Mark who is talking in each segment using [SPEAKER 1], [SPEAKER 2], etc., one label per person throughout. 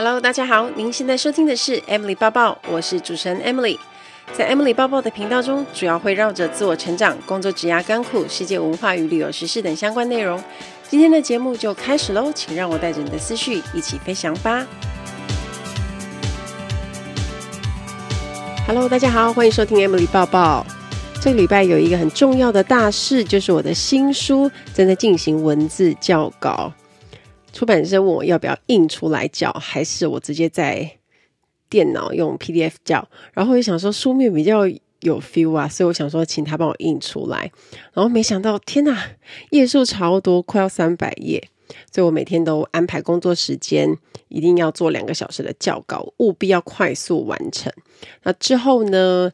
[SPEAKER 1] Hello，大家好，您现在收听的是 Emily 抱抱，我是主持人 Emily。在 Emily 抱抱的频道中，主要会绕着自我成长、工作、职涯、甘苦、世界文化与旅游时事等相关内容。今天的节目就开始喽，请让我带着你的思绪一起飞翔吧。Hello，大家好，欢迎收听 Emily 抱抱。这个礼拜有一个很重要的大事，就是我的新书正在进行文字校稿。出版社问我要不要印出来校，还是我直接在电脑用 PDF 校？然后我就想说书面比较有 feel 啊，所以我想说请他帮我印出来。然后没想到，天哪，页数超多，快要三百页，所以我每天都安排工作时间，一定要做两个小时的校稿，务必要快速完成。那之后呢？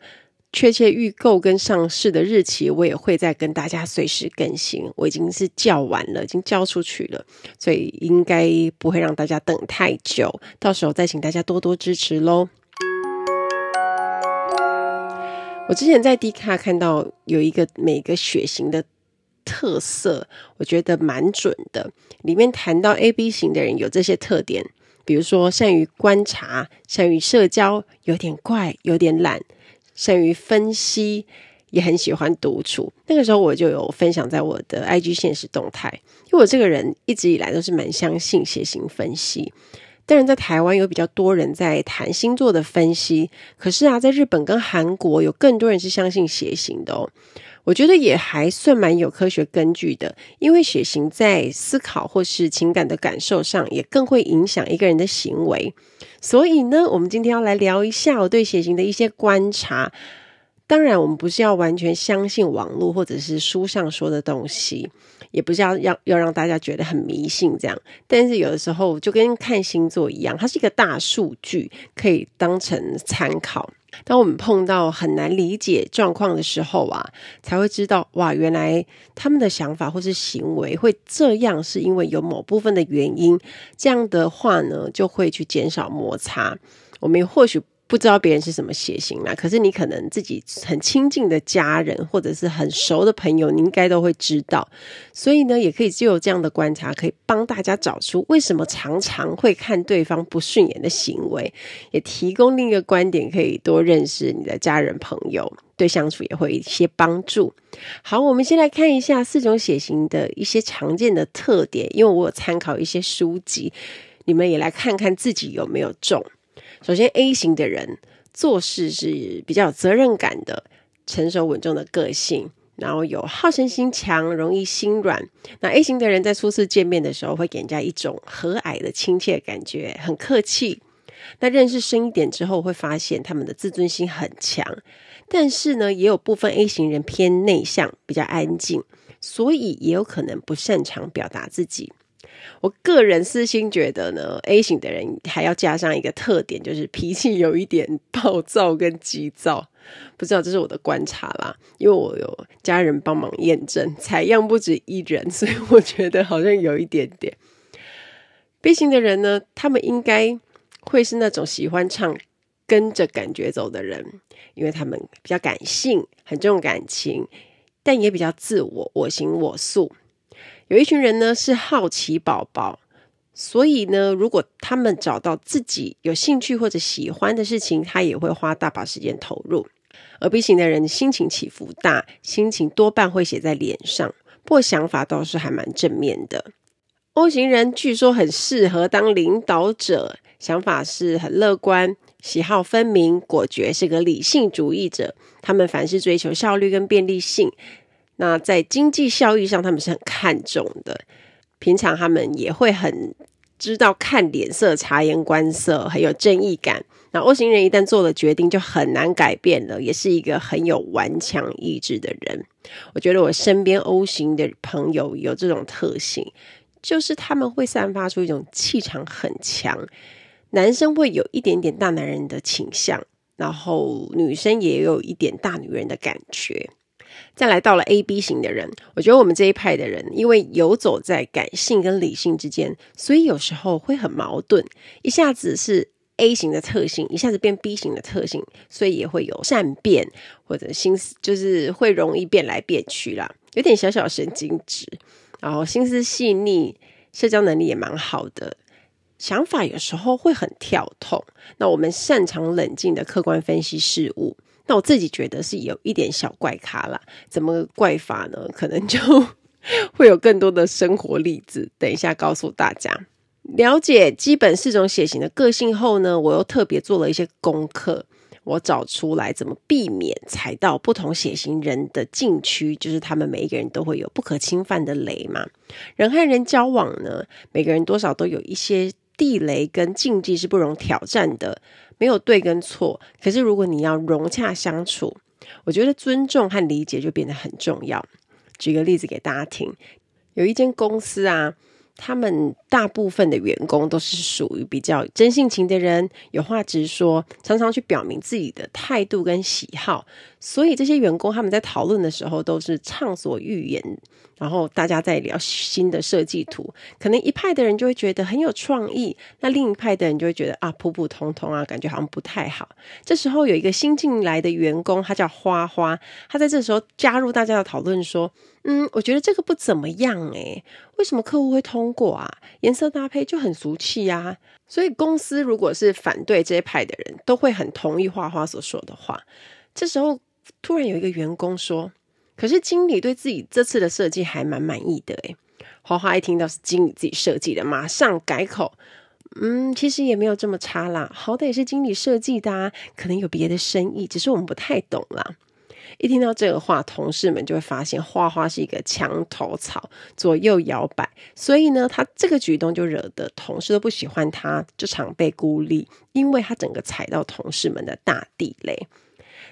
[SPEAKER 1] 确切预购跟上市的日期，我也会再跟大家随时更新。我已经是叫完了，已经交出去了，所以应该不会让大家等太久。到时候再请大家多多支持喽。我之前在 D 卡看到有一个每个血型的特色，我觉得蛮准的。里面谈到 AB 型的人有这些特点，比如说善于观察、善于社交、有点怪、有点懒。善于分析，也很喜欢独处。那个时候我就有分享在我的 IG 现实动态，因为我这个人一直以来都是蛮相信血型分析。当然，在台湾有比较多人在谈星座的分析，可是啊，在日本跟韩国有更多人是相信血型的哦。我觉得也还算蛮有科学根据的，因为血型在思考或是情感的感受上，也更会影响一个人的行为。所以呢，我们今天要来聊一下我对血型的一些观察。当然，我们不是要完全相信网络或者是书上说的东西，也不是要要要让大家觉得很迷信这样。但是有的时候就跟看星座一样，它是一个大数据，可以当成参考。当我们碰到很难理解状况的时候啊，才会知道哇，原来他们的想法或是行为会这样，是因为有某部分的原因。这样的话呢，就会去减少摩擦。我们或许。不知道别人是什么血型啦，可是你可能自己很亲近的家人或者是很熟的朋友，你应该都会知道。所以呢，也可以就有这样的观察，可以帮大家找出为什么常常会看对方不顺眼的行为，也提供另一个观点，可以多认识你的家人朋友，对相处也会一些帮助。好，我们先来看一下四种血型的一些常见的特点，因为我有参考一些书籍，你们也来看看自己有没有中。首先，A 型的人做事是比较有责任感的，成熟稳重的个性，然后有好胜心强，容易心软。那 A 型的人在初次见面的时候，会给人家一种和蔼的亲切感觉，很客气。那认识深一点之后，会发现他们的自尊心很强。但是呢，也有部分 A 型人偏内向，比较安静，所以也有可能不擅长表达自己。我个人私心觉得呢，A 型的人还要加上一个特点，就是脾气有一点暴躁跟急躁。不知道这是我的观察啦，因为我有家人帮忙验证，采样不止一人，所以我觉得好像有一点点。B 型的人呢，他们应该会是那种喜欢唱跟着感觉走的人，因为他们比较感性，很重感情，但也比较自我，我行我素。有一群人呢是好奇宝宝，所以呢，如果他们找到自己有兴趣或者喜欢的事情，他也会花大把时间投入。而 B 型的人心情起伏大，心情多半会写在脸上，不过想法倒是还蛮正面的。O 型人据说很适合当领导者，想法是很乐观，喜好分明，果决，是个理性主义者。他们凡事追求效率跟便利性。那在经济效益上，他们是很看重的。平常他们也会很知道看脸色、察言观色，很有正义感。那 O 型人一旦做了决定，就很难改变了，也是一个很有顽强意志的人。我觉得我身边 O 型的朋友有这种特性，就是他们会散发出一种气场很强，男生会有一点点大男人的倾向，然后女生也有一点大女人的感觉。再来到了 AB 型的人，我觉得我们这一派的人，因为游走在感性跟理性之间，所以有时候会很矛盾，一下子是 A 型的特性，一下子变 B 型的特性，所以也会有善变或者心思，就是会容易变来变去啦，有点小小神经质，然后心思细腻，社交能力也蛮好的，想法有时候会很跳痛。那我们擅长冷静的客观分析事物。那我自己觉得是有一点小怪咖啦。怎么怪法呢？可能就 会有更多的生活例子，等一下告诉大家。了解基本四种血型的个性后呢，我又特别做了一些功课。我找出来怎么避免踩到不同血型人的禁区，就是他们每一个人都会有不可侵犯的雷嘛。人和人交往呢，每个人多少都有一些地雷跟禁忌是不容挑战的，没有对跟错。可是如果你要融洽相处，我觉得尊重和理解就变得很重要。举个例子给大家听，有一间公司啊。他们大部分的员工都是属于比较真性情的人，有话直说，常常去表明自己的态度跟喜好。所以这些员工他们在讨论的时候都是畅所欲言。然后大家在聊新的设计图，可能一派的人就会觉得很有创意，那另一派的人就会觉得啊普普通通啊，感觉好像不太好。这时候有一个新进来的员工，他叫花花，他在这时候加入大家的讨论说。嗯，我觉得这个不怎么样诶，为什么客户会通过啊？颜色搭配就很俗气呀。所以公司如果是反对这一派的人，都会很同意花花所说的话。这时候突然有一个员工说：“可是经理对自己这次的设计还蛮满意的。”诶，花花一听到是经理自己设计的，马上改口：“嗯，其实也没有这么差啦，好歹也是经理设计的啊，可能有别的深意，只是我们不太懂啦。”一听到这个话，同事们就会发现花花是一个墙头草，左右摇摆。所以呢，他这个举动就惹得同事都不喜欢他，就常被孤立，因为他整个踩到同事们的大地雷。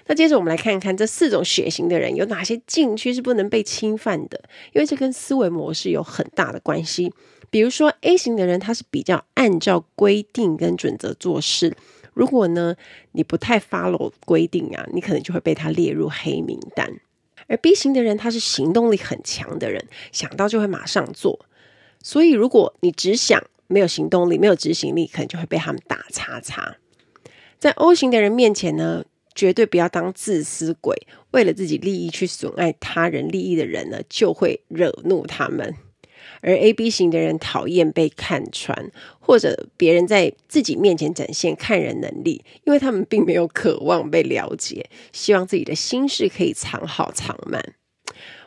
[SPEAKER 1] 那接着我们来看看这四种血型的人有哪些禁区是不能被侵犯的，因为这跟思维模式有很大的关系。比如说 A 型的人，他是比较按照规定跟准则做事。如果呢，你不太 follow 规定啊，你可能就会被他列入黑名单。而 B 型的人，他是行动力很强的人，想到就会马上做。所以，如果你只想没有行动力、没有执行力，可能就会被他们打叉叉。在 O 型的人面前呢，绝对不要当自私鬼，为了自己利益去损害他人利益的人呢，就会惹怒他们。而 AB 型的人讨厌被看穿，或者别人在自己面前展现看人能力，因为他们并没有渴望被了解，希望自己的心事可以藏好藏满。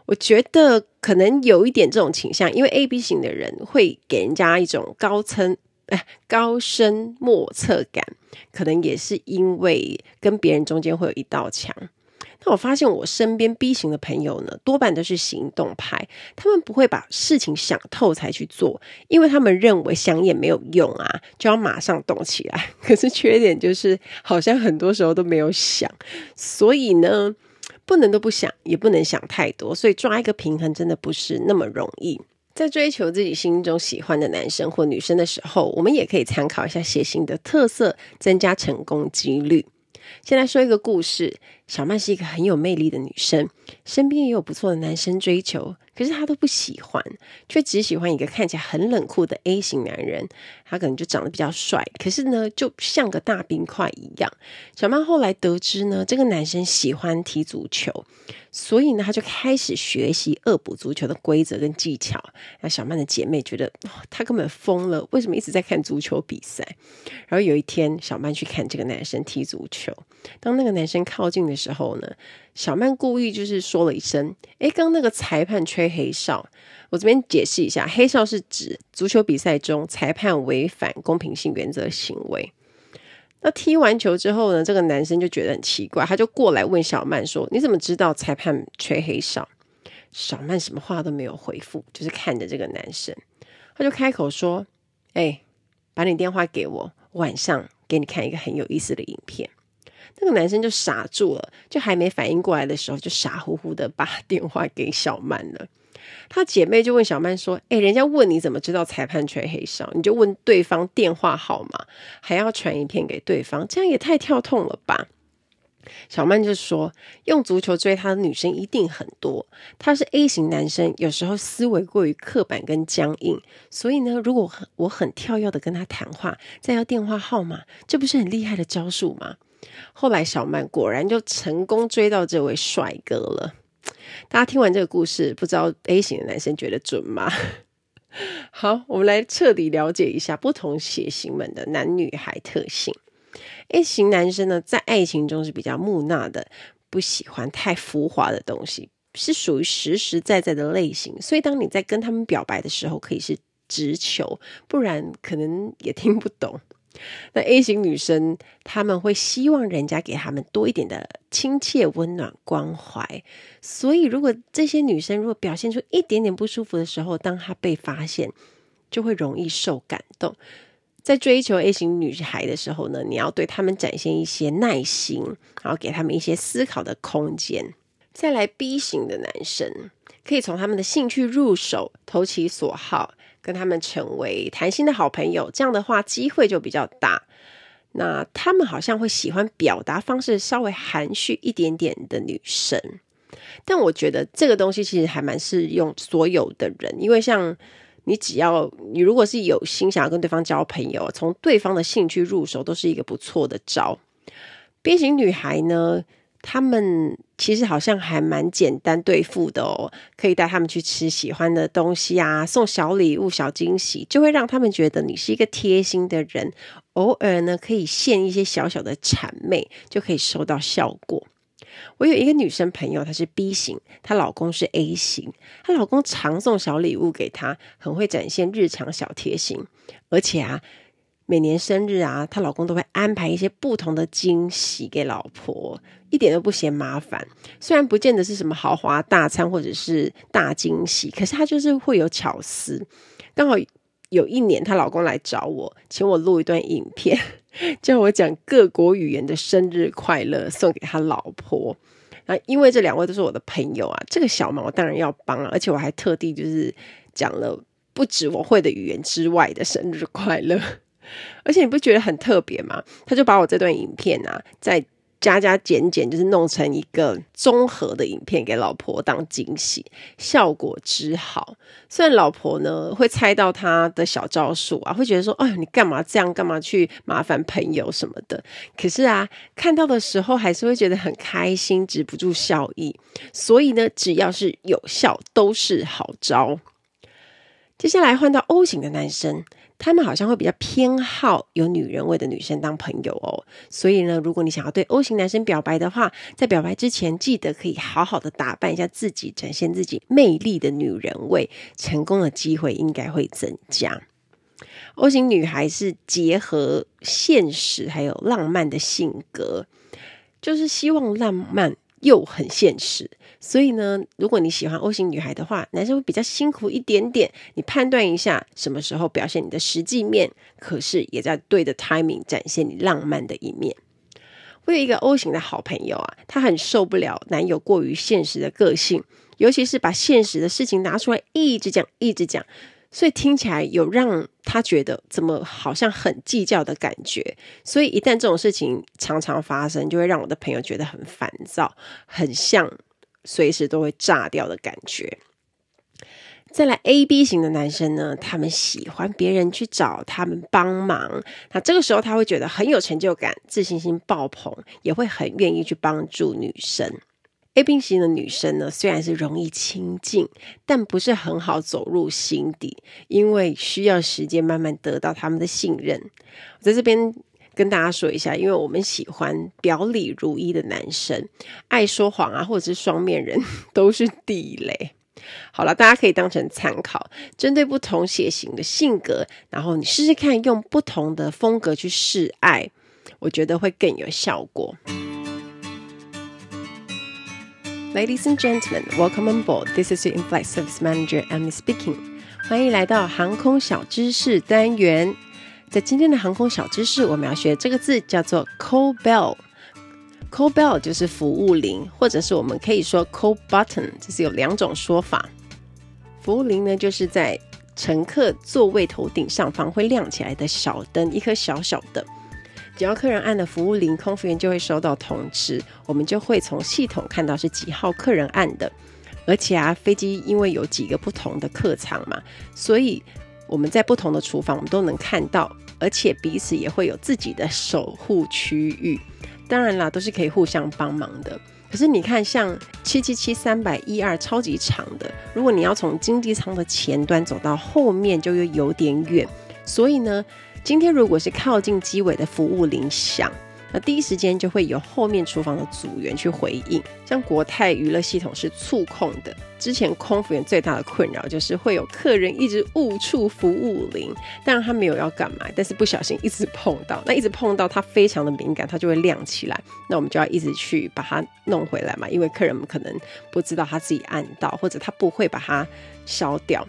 [SPEAKER 1] 我觉得可能有一点这种倾向，因为 AB 型的人会给人家一种高层、高深莫测感，可能也是因为跟别人中间会有一道墙。那我发现我身边 B 型的朋友呢，多半都是行动派，他们不会把事情想透才去做，因为他们认为想也没有用啊，就要马上动起来。可是缺点就是好像很多时候都没有想，所以呢，不能都不想，也不能想太多，所以抓一个平衡真的不是那么容易。在追求自己心中喜欢的男生或女生的时候，我们也可以参考一下血型的特色，增加成功几率。先来说一个故事。小曼是一个很有魅力的女生，身边也有不错的男生追求，可是他都不喜欢，却只喜欢一个看起来很冷酷的 A 型男人。他可能就长得比较帅，可是呢，就像个大冰块一样。小曼后来得知呢，这个男生喜欢踢足球，所以呢，他就开始学习恶补足球的规则跟技巧。那小曼的姐妹觉得，哦，他根本疯了，为什么一直在看足球比赛？然后有一天，小曼去看这个男生踢足球，当那个男生靠近的时候呢，小曼故意就是说了一声：“诶，刚那个裁判吹黑哨。”我这边解释一下，黑哨是指足球比赛中裁判违反公平性原则行为。那踢完球之后呢，这个男生就觉得很奇怪，他就过来问小曼说：“你怎么知道裁判吹黑哨？”小曼什么话都没有回复，就是看着这个男生，他就开口说：“哎，把你电话给我，晚上给你看一个很有意思的影片。”那个男生就傻住了，就还没反应过来的时候，就傻乎乎的把 电话给小曼了。她姐妹就问小曼说：“诶，人家问你怎么知道裁判吹黑哨，你就问对方电话号码，还要传一片给对方，这样也太跳痛了吧？”小曼就说：“用足球追她的女生一定很多，她是 A 型男生，有时候思维过于刻板跟僵硬，所以呢，如果我很跳跃的跟他谈话，再要电话号码，这不是很厉害的招数吗？”后来小曼果然就成功追到这位帅哥了。大家听完这个故事，不知道 A 型的男生觉得准吗？好，我们来彻底了解一下不同血型们的男女孩特性。A 型男生呢，在爱情中是比较木讷的，不喜欢太浮华的东西，是属于实实在在的类型。所以，当你在跟他们表白的时候，可以是直球，不然可能也听不懂。那 A 型女生，他们会希望人家给他们多一点的亲切、温暖、关怀。所以，如果这些女生如果表现出一点点不舒服的时候，当她被发现，就会容易受感动。在追求 A 型女孩的时候呢，你要对他们展现一些耐心，然后给他们一些思考的空间。再来 B 型的男生，可以从他们的兴趣入手，投其所好。跟他们成为谈心的好朋友，这样的话机会就比较大。那他们好像会喜欢表达方式稍微含蓄一点点的女生，但我觉得这个东西其实还蛮适用所有的人，因为像你只要你如果是有心想要跟对方交朋友，从对方的兴趣入手都是一个不错的招。B 型女孩呢，他们其实好像还蛮简单对付的哦，可以带他们去吃喜欢的东西啊，送小礼物、小惊喜，就会让他们觉得你是一个贴心的人。偶尔呢，可以献一些小小的谄媚，就可以收到效果。我有一个女生朋友，她是 B 型，她老公是 A 型，她老公常送小礼物给她，很会展现日常小贴心，而且啊。每年生日啊，她老公都会安排一些不同的惊喜给老婆，一点都不嫌麻烦。虽然不见得是什么豪华大餐或者是大惊喜，可是他就是会有巧思。刚好有一年，她老公来找我，请我录一段影片，叫我讲各国语言的生日快乐送给他老婆。那因为这两位都是我的朋友啊，这个小忙我当然要帮啊，而且我还特地就是讲了不止我会的语言之外的生日快乐。而且你不觉得很特别吗？他就把我这段影片啊，再加加减减，就是弄成一个综合的影片给老婆当惊喜，效果之好。虽然老婆呢会猜到他的小招数啊，会觉得说：“哎，你干嘛这样？干嘛去麻烦朋友什么的？”可是啊，看到的时候还是会觉得很开心，止不住笑意。所以呢，只要是有效，都是好招。接下来换到 O 型的男生。他们好像会比较偏好有女人味的女生当朋友哦，所以呢，如果你想要对 O 型男生表白的话，在表白之前记得可以好好的打扮一下自己，展现自己魅力的女人味，成功的机会应该会增加。O 型女孩是结合现实还有浪漫的性格，就是希望浪漫又很现实。所以呢，如果你喜欢 O 型女孩的话，男生会比较辛苦一点点。你判断一下什么时候表现你的实际面，可是也在对的 timing 展现你浪漫的一面。我有一个 O 型的好朋友啊，她很受不了男友过于现实的个性，尤其是把现实的事情拿出来一直讲一直讲，所以听起来有让他觉得怎么好像很计较的感觉。所以一旦这种事情常常发生，就会让我的朋友觉得很烦躁，很像。随时都会炸掉的感觉。再来 AB 型的男生呢，他们喜欢别人去找他们帮忙，那这个时候他会觉得很有成就感，自信心爆棚，也会很愿意去帮助女生。AB 型的女生呢，虽然是容易亲近，但不是很好走入心底，因为需要时间慢慢得到他们的信任。我在这边。跟大家说一下，因为我们喜欢表里如一的男生，爱说谎啊，或者是双面人 都是地雷。好了，大家可以当成参考，针对不同血型的性格，然后你试试看用不同的风格去示爱，我觉得会更有效果。Ladies and gentlemen, welcome on board. This is your in-flight service manager, Emily speaking. 欢迎来到航空小知识单元。在今天的航空小知识，我们要学这个字叫做 call bell。call bell 就是服务铃，或者是我们可以说 call button，这是有两种说法。服务铃呢，就是在乘客座位头顶上方会亮起来的小灯，一颗小小的。只要客人按了服务铃，空服员就会收到通知，我们就会从系统看到是几号客人按的。而且啊，飞机因为有几个不同的客舱嘛，所以。我们在不同的厨房，我们都能看到，而且彼此也会有自己的守护区域。当然啦，都是可以互相帮忙的。可是你看，像七七七三百一二超级长的，如果你要从经济舱的前端走到后面，就又有点远。所以呢，今天如果是靠近机尾的服务铃响。那第一时间就会有后面厨房的组员去回应。像国泰娱乐系统是触控的，之前空服员最大的困扰就是会有客人一直误触服务铃，当然他没有要干嘛，但是不小心一直碰到，那一直碰到它非常的敏感，它就会亮起来。那我们就要一直去把它弄回来嘛，因为客人们可能不知道他自己按到，或者他不会把它消掉。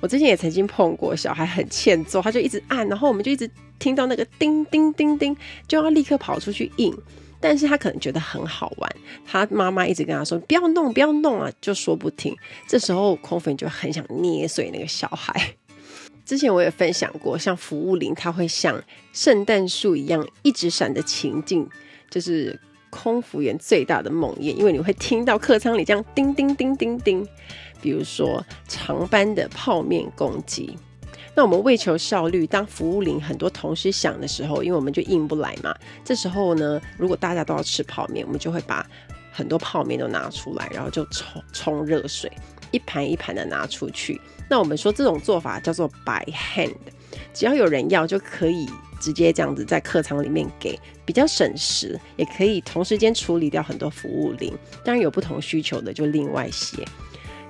[SPEAKER 1] 我之前也曾经碰过小孩很欠揍，他就一直按，然后我们就一直听到那个叮叮叮叮，就要立刻跑出去应。但是他可能觉得很好玩，他妈妈一直跟他说不要弄，不要弄啊，就说不听。这时候空粉就很想捏碎那个小孩。之前我也分享过，像服务铃，它会像圣诞树一样一直闪的情境，就是空服员最大的梦魇，因为你会听到客舱里这样叮叮叮叮叮。比如说长班的泡面攻击，那我们为求效率，当服务铃很多同时响的时候，因为我们就应不来嘛。这时候呢，如果大家都要吃泡面，我们就会把很多泡面都拿出来，然后就冲冲热水，一盘一盘的拿出去。那我们说这种做法叫做 by hand，只要有人要就可以直接这样子在客舱里面给，比较省时，也可以同时间处理掉很多服务铃。当然有不同需求的就另外写。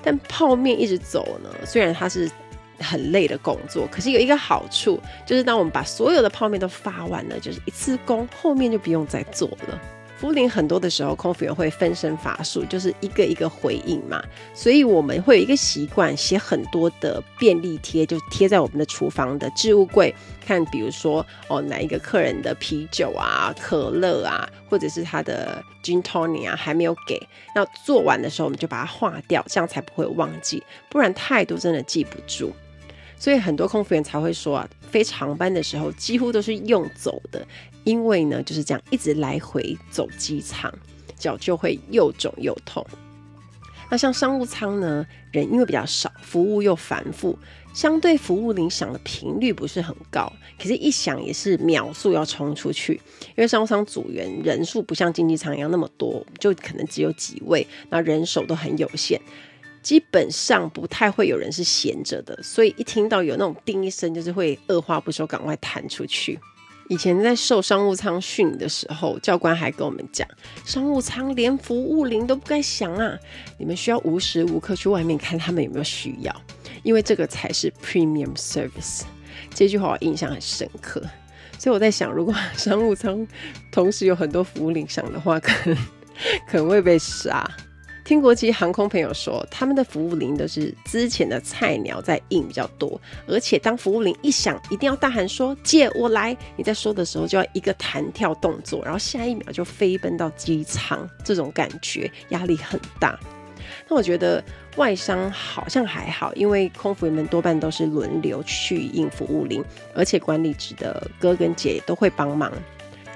[SPEAKER 1] 但泡面一直走呢，虽然它是很累的工作，可是有一个好处，就是当我们把所有的泡面都发完了，就是一次工，后面就不用再做了。服务铃很多的时候，空服员会分身乏术，就是一个一个回应嘛，所以我们会有一个习惯，写很多的便利贴，就贴在我们的厨房的置物柜，看比如说哦哪一个客人的啤酒啊、可乐啊，或者是他的 Gin Tonic 啊还没有给，那做完的时候我们就把它划掉，这样才不会忘记，不然太多真的记不住。所以很多空服员才会说啊，飞长班的时候几乎都是用走的，因为呢就是这样一直来回走机场，脚就会又肿又痛。那像商务舱呢，人因为比较少，服务又繁复，相对服务铃响的频率不是很高，可是一响也是秒速要冲出去，因为商务舱组员人数不像经济舱一样那么多，就可能只有几位，那人手都很有限。基本上不太会有人是闲着的，所以一听到有那种叮一声，就是会二话不说赶快弹出去。以前在受商务舱训的时候，教官还跟我们讲，商务舱连服务铃都不该响啊，你们需要无时无刻去外面看他们有没有需要，因为这个才是 premium service。这句话我印象很深刻，所以我在想，如果 商务舱同时有很多服务铃响的话，可能可能会被杀。听国际航空朋友说，他们的服务铃都是之前的菜鸟在应比较多，而且当服务铃一响，一定要大喊说“姐，我来”。你在说的时候就要一个弹跳动作，然后下一秒就飞奔到机舱，这种感觉压力很大。那我觉得外商好像还好，因为空服员们多半都是轮流去应服务铃，而且管理职的哥跟姐都会帮忙。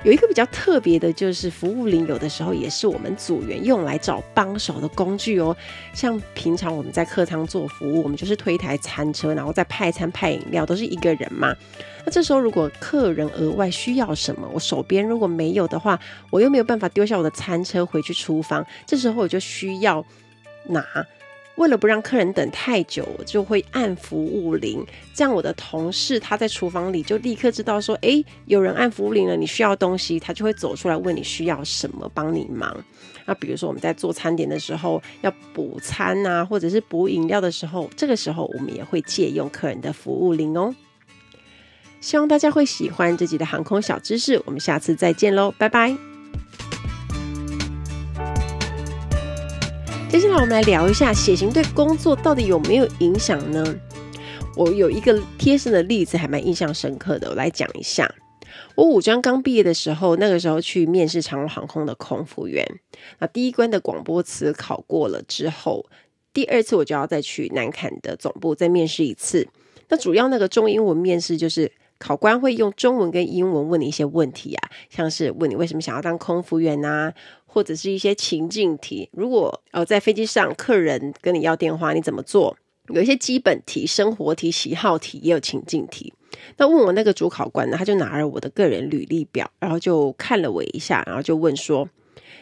[SPEAKER 1] 有一个比较特别的，就是服务铃有的时候也是我们组员用来找帮手的工具哦。像平常我们在客舱做服务，我们就是推台餐车，然后再派餐派饮料，都是一个人嘛。那这时候如果客人额外需要什么，我手边如果没有的话，我又没有办法丢下我的餐车回去厨房，这时候我就需要拿。为了不让客人等太久，我就会按服务铃，这样我的同事他在厨房里就立刻知道说，诶，有人按服务铃了，你需要东西，他就会走出来问你需要什么，帮你忙。那比如说我们在做餐点的时候要补餐啊，或者是补饮料的时候，这个时候我们也会借用客人的服务铃哦。希望大家会喜欢这集的航空小知识，我们下次再见喽，拜拜。接下来我们来聊一下血型对工作到底有没有影响呢？我有一个贴身的例子，还蛮印象深刻的，我来讲一下。我五专刚毕业的时候，那个时候去面试长荣航空的空服员。那第一关的广播词考过了之后，第二次我就要再去南坎的总部再面试一次。那主要那个中英文面试就是。考官会用中文跟英文问你一些问题啊，像是问你为什么想要当空服员啊，或者是一些情境题。如果呃在飞机上客人跟你要电话，你怎么做？有一些基本题、生活题、喜好题，也有情境题。那问我那个主考官呢，他就拿了我的个人履历表，然后就看了我一下，然后就问说：“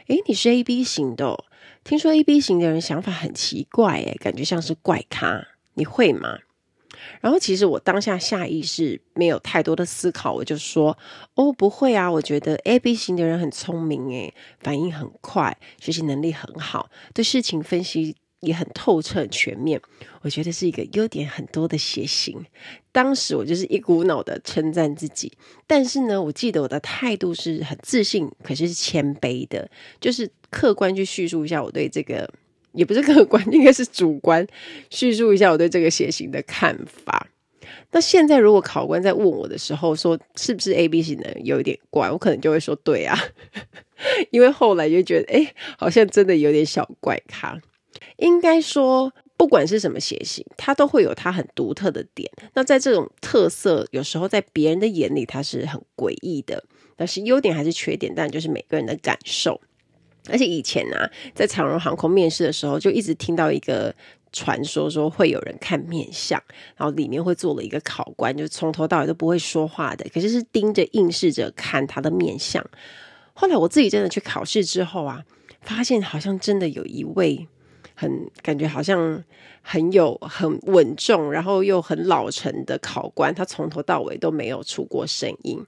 [SPEAKER 1] 诶，你是 AB 型的哦，听说 AB 型的人想法很奇怪，诶，感觉像是怪咖，你会吗？然后其实我当下下意识没有太多的思考，我就说：“哦，不会啊，我觉得 AB 型的人很聪明，诶，反应很快，学习能力很好，对事情分析也很透彻全面。我觉得是一个优点很多的血型。”当时我就是一股脑的称赞自己，但是呢，我记得我的态度是很自信，可是是谦卑的，就是客观去叙述一下我对这个。也不是客观，应该是主观叙述一下我对这个血型的看法。那现在如果考官在问我的时候说是不是 AB 型的，有一点怪，我可能就会说对啊，因为后来就觉得哎，好像真的有点小怪咖。应该说，不管是什么血型，它都会有它很独特的点。那在这种特色，有时候在别人的眼里它是很诡异的，但是优点还是缺点，但就是每个人的感受。而且以前啊，在长荣航空面试的时候，就一直听到一个传说，说会有人看面相，然后里面会坐了一个考官，就从头到尾都不会说话的，可是是盯着应试者看他的面相。后来我自己真的去考试之后啊，发现好像真的有一位很感觉好像很有很稳重，然后又很老成的考官，他从头到尾都没有出过声音。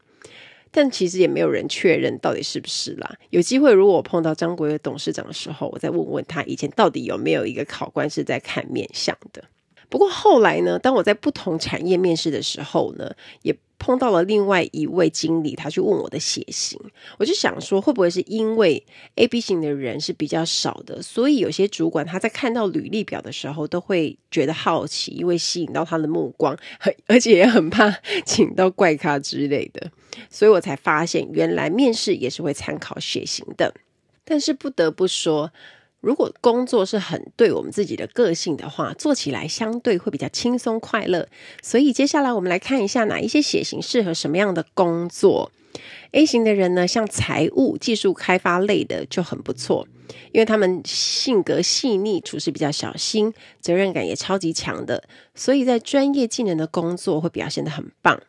[SPEAKER 1] 但其实也没有人确认到底是不是啦。有机会，如果我碰到张国伟董事长的时候，我再问问他以前到底有没有一个考官是在看面相的。不过后来呢，当我在不同产业面试的时候呢，也碰到了另外一位经理，他去问我的血型，我就想说，会不会是因为 AB 型的人是比较少的，所以有些主管他在看到履历表的时候都会觉得好奇，因为吸引到他的目光，而且也很怕 请到怪咖之类的，所以我才发现原来面试也是会参考血型的。但是不得不说。如果工作是很对我们自己的个性的话，做起来相对会比较轻松快乐。所以接下来我们来看一下哪一些血型适合什么样的工作。A 型的人呢，像财务、技术开发类的就很不错，因为他们性格细腻，处事比较小心，责任感也超级强的，所以在专业技能的工作会表现得很棒。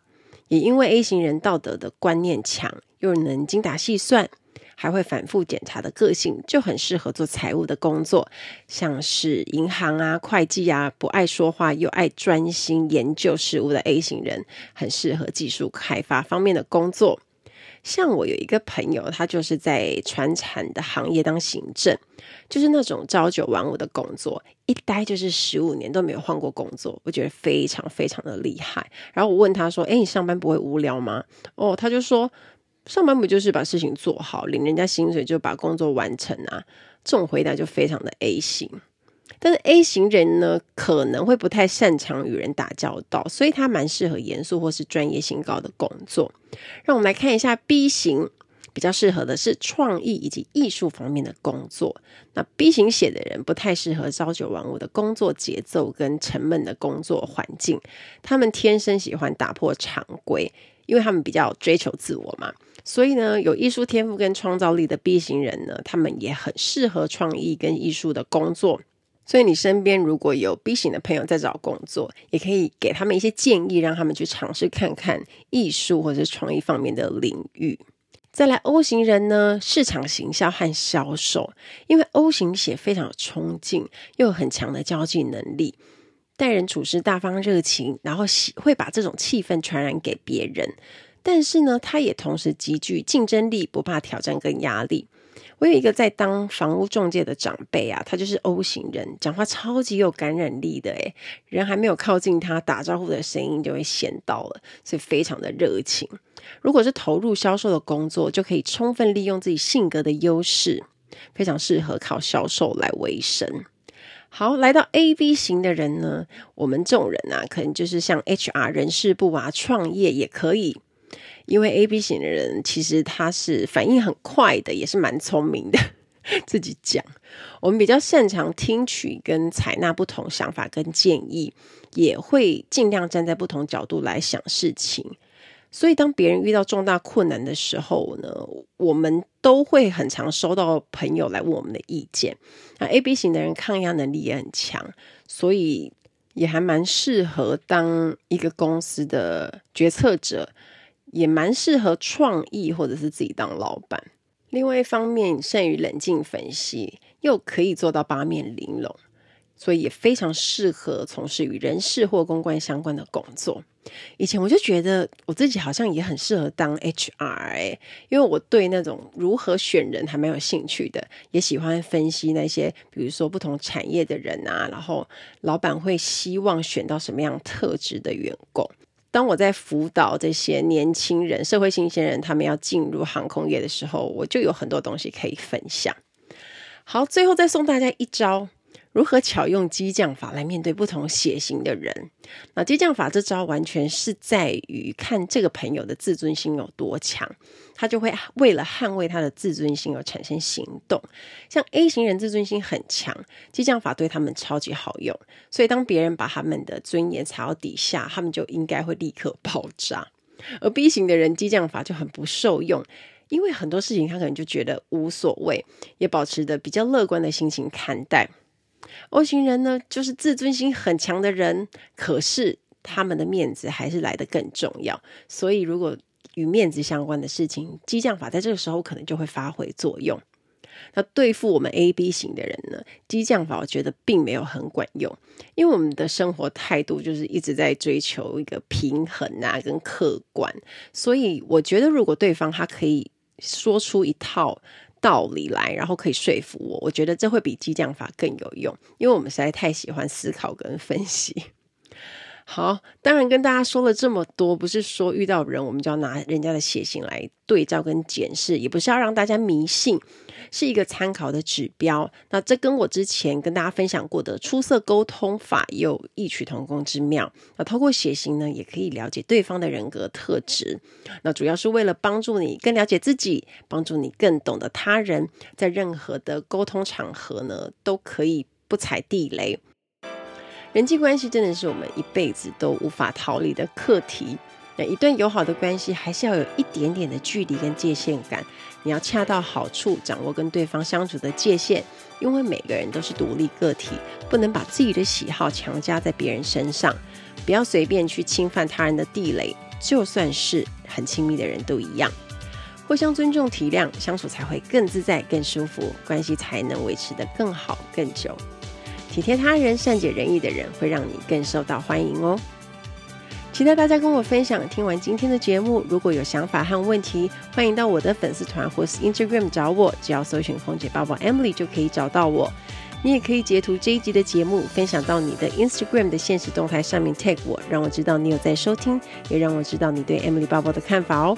[SPEAKER 1] 也因为 A 型人道德的观念强，又能精打细算。还会反复检查的个性，就很适合做财务的工作，像是银行啊、会计啊，不爱说话又爱专心研究事物的 A 型人，很适合技术开发方面的工作。像我有一个朋友，他就是在传产的行业当行政，就是那种朝九晚五的工作，一待就是十五年都没有换过工作，我觉得非常非常的厉害。然后我问他说：“诶，你上班不会无聊吗？”哦，他就说。上班不就是把事情做好，领人家薪水就把工作完成啊？这种回答就非常的 A 型。但是 A 型人呢，可能会不太擅长与人打交道，所以他蛮适合严肃或是专业性高的工作。让我们来看一下 B 型，比较适合的是创意以及艺术方面的工作。那 B 型血的人不太适合朝九晚五的工作节奏跟沉闷的工作环境，他们天生喜欢打破常规。因为他们比较追求自我嘛，所以呢，有艺术天赋跟创造力的 B 型人呢，他们也很适合创意跟艺术的工作。所以你身边如果有 B 型的朋友在找工作，也可以给他们一些建议，让他们去尝试看看艺术或者创意方面的领域。再来 O 型人呢，市场行销和销售，因为 O 型血非常有冲劲，又有很强的交际能力。待人处事大方热情，然后喜会把这种气氛传染给别人。但是呢，他也同时极具竞争力，不怕挑战跟压力。我有一个在当房屋中介的长辈啊，他就是 O 型人，讲话超级有感染力的诶，人还没有靠近他，打招呼的声音就会先到了，所以非常的热情。如果是投入销售的工作，就可以充分利用自己性格的优势，非常适合靠销售来维生。好，来到 AB 型的人呢，我们这种人啊，可能就是像 HR 人事部啊，创业也可以。因为 AB 型的人其实他是反应很快的，也是蛮聪明的。自己讲，我们比较擅长听取跟采纳不同想法跟建议，也会尽量站在不同角度来想事情。所以，当别人遇到重大困难的时候呢，我们都会很常收到朋友来问我们的意见。那 AB 型的人抗压能力也很强，所以也还蛮适合当一个公司的决策者，也蛮适合创意或者是自己当老板。另外一方面，善于冷静分析，又可以做到八面玲珑。所以也非常适合从事与人事或公关相关的工作。以前我就觉得我自己好像也很适合当 HR，因为我对那种如何选人还蛮有兴趣的，也喜欢分析那些比如说不同产业的人啊，然后老板会希望选到什么样特质的员工。当我在辅导这些年轻人、社会新鲜人，他们要进入航空业的时候，我就有很多东西可以分享。好，最后再送大家一招。如何巧用激将法来面对不同血型的人？那激将法这招完全是在于看这个朋友的自尊心有多强，他就会为了捍卫他的自尊心而产生行动。像 A 型人自尊心很强，激将法对他们超级好用。所以当别人把他们的尊严踩到底下，他们就应该会立刻爆炸。而 B 型的人激将法就很不受用，因为很多事情他可能就觉得无所谓，也保持着比较乐观的心情看待。O 型人呢，就是自尊心很强的人，可是他们的面子还是来得更重要。所以，如果与面子相关的事情，激将法在这个时候可能就会发挥作用。那对付我们 A、B 型的人呢，激将法我觉得并没有很管用，因为我们的生活态度就是一直在追求一个平衡啊，跟客观。所以，我觉得如果对方他可以说出一套。道理来，然后可以说服我，我觉得这会比激将法更有用，因为我们实在太喜欢思考跟分析。好，当然跟大家说了这么多，不是说遇到人我们就要拿人家的血型来对照跟检视，也不是要让大家迷信，是一个参考的指标。那这跟我之前跟大家分享过的出色沟通法有异曲同工之妙。那透过血型呢，也可以了解对方的人格特质。那主要是为了帮助你更了解自己，帮助你更懂得他人，在任何的沟通场合呢，都可以不踩地雷。人际关系真的是我们一辈子都无法逃离的课题。那一段友好的关系，还是要有一点点的距离跟界限感。你要恰到好处掌握跟对方相处的界限，因为每个人都是独立个体，不能把自己的喜好强加在别人身上。不要随便去侵犯他人的地雷，就算是很亲密的人都一样。互相尊重体谅，相处才会更自在、更舒服，关系才能维持得更好、更久。体贴他人、善解人意的人，会让你更受到欢迎哦。期待大家跟我分享。听完今天的节目，如果有想法和问题，欢迎到我的粉丝团或是 Instagram 找我，只要搜寻“空姐报报 Emily” 就可以找到我。你也可以截图这一集的节目，分享到你的 Instagram 的现实动态上面 tag 我，让我知道你有在收听，也让我知道你对 Emily 报报的看法哦。